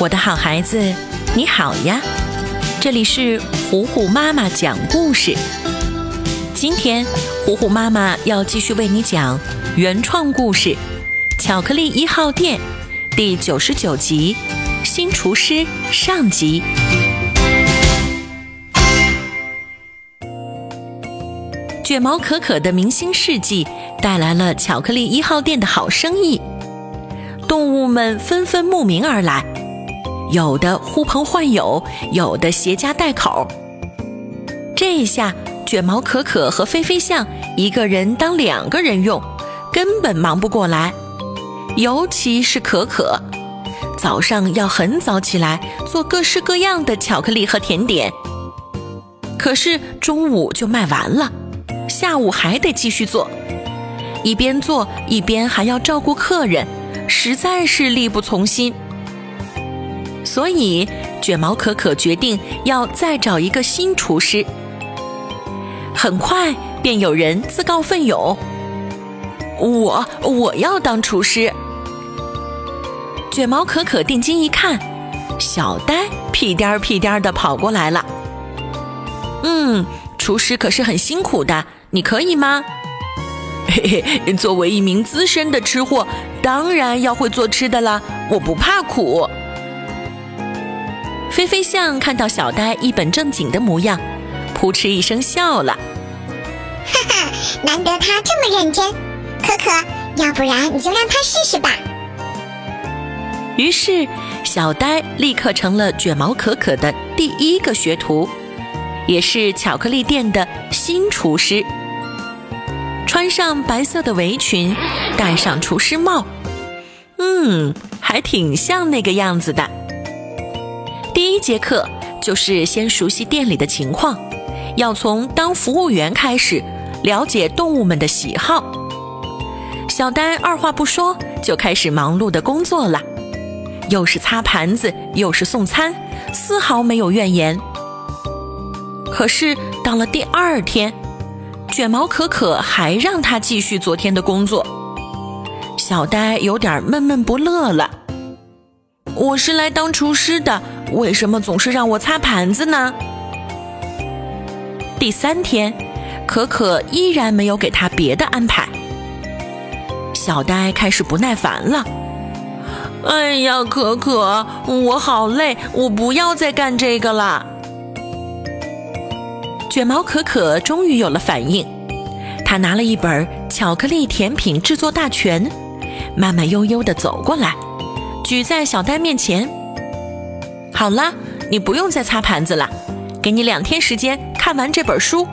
我的好孩子，你好呀！这里是虎虎妈妈讲故事。今天，虎虎妈妈要继续为你讲原创故事《巧克力一号店》第九十九集《新厨师》上集。卷毛可可的明星事迹带来了巧克力一号店的好生意，动物们纷纷慕名而来。有的呼朋唤友，有的携家带口。这一下，卷毛可可和飞飞象一个人当两个人用，根本忙不过来。尤其是可可，早上要很早起来做各式各样的巧克力和甜点，可是中午就卖完了，下午还得继续做，一边做一边还要照顾客人，实在是力不从心。所以，卷毛可可决定要再找一个新厨师。很快便有人自告奋勇：“我我要当厨师。”卷毛可可定睛一看，小呆屁颠儿屁颠儿的跑过来了。“嗯，厨师可是很辛苦的，你可以吗？”“嘿嘿，作为一名资深的吃货，当然要会做吃的啦，我不怕苦。”飞飞象看到小呆一本正经的模样，扑哧一声笑了。哈哈，难得他这么认真。可可，要不然你就让他试试吧。于是，小呆立刻成了卷毛可可的第一个学徒，也是巧克力店的新厨师。穿上白色的围裙，戴上厨师帽，嗯，还挺像那个样子的。第一节课就是先熟悉店里的情况，要从当服务员开始，了解动物们的喜好。小呆二话不说就开始忙碌的工作了，又是擦盘子，又是送餐，丝毫没有怨言。可是到了第二天，卷毛可可还让他继续昨天的工作，小呆有点闷闷不乐了。我是来当厨师的。为什么总是让我擦盘子呢？第三天，可可依然没有给他别的安排。小呆开始不耐烦了。哎呀，可可，我好累，我不要再干这个了。卷毛可可终于有了反应，他拿了一本《巧克力甜品制作大全》，慢慢悠悠地走过来，举在小呆面前。好了，你不用再擦盘子了，给你两天时间看完这本书。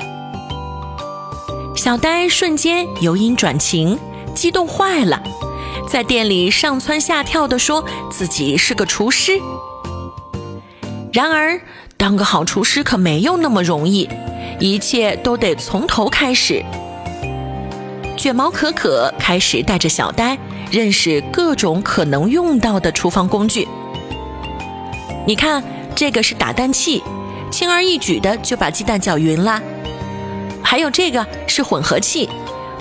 小呆瞬间由阴转晴，激动坏了，在店里上蹿下跳地说自己是个厨师。然而，当个好厨师可没有那么容易，一切都得从头开始。卷毛可可开始带着小呆认识各种可能用到的厨房工具。你看，这个是打蛋器，轻而易举的就把鸡蛋搅匀了。还有这个是混合器，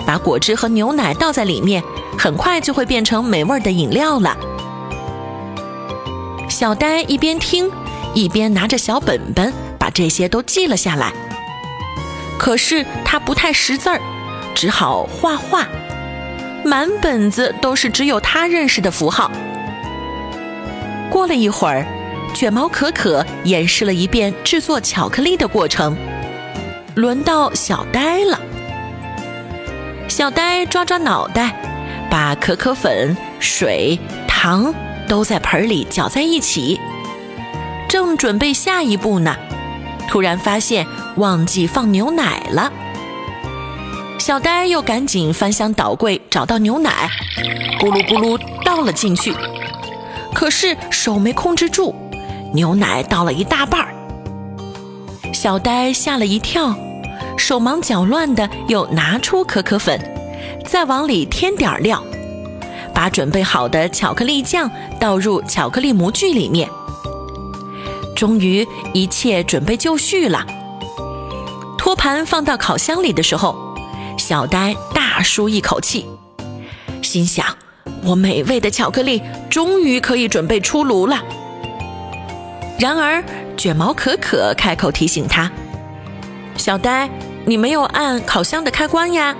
把果汁和牛奶倒在里面，很快就会变成美味的饮料了。小呆一边听，一边拿着小本本把这些都记了下来。可是他不太识字儿，只好画画，满本子都是只有他认识的符号。过了一会儿。卷毛可可演示了一遍制作巧克力的过程，轮到小呆了。小呆抓抓脑袋，把可可粉、水、糖都在盆里搅在一起，正准备下一步呢，突然发现忘记放牛奶了。小呆又赶紧翻箱倒柜找到牛奶，咕噜咕噜倒了进去，可是手没控制住。牛奶倒了一大半儿，小呆吓了一跳，手忙脚乱的又拿出可可粉，再往里添点料，把准备好的巧克力酱倒入巧克力模具里面。终于一切准备就绪了。托盘放到烤箱里的时候，小呆大舒一口气，心想：我美味的巧克力终于可以准备出炉了。然而，卷毛可可开口提醒他：“小呆，你没有按烤箱的开关呀。”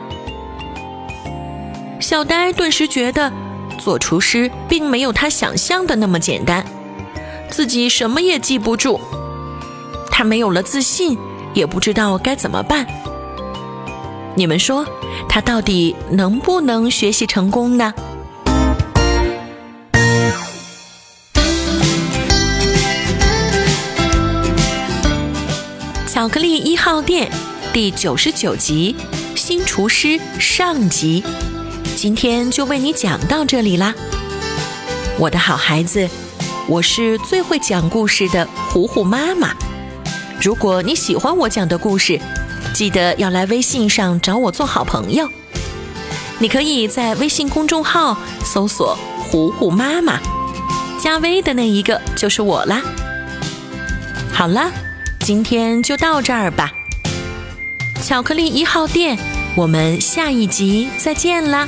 小呆顿时觉得，做厨师并没有他想象的那么简单，自己什么也记不住。他没有了自信，也不知道该怎么办。你们说，他到底能不能学习成功呢？巧克力一号店第九十九集《新厨师》上集。今天就为你讲到这里啦，我的好孩子，我是最会讲故事的糊糊妈妈。如果你喜欢我讲的故事，记得要来微信上找我做好朋友。你可以在微信公众号搜索“糊糊妈妈”，加微的那一个就是我啦。好了，今天就到这儿吧。巧克力一号店，我们下一集再见啦。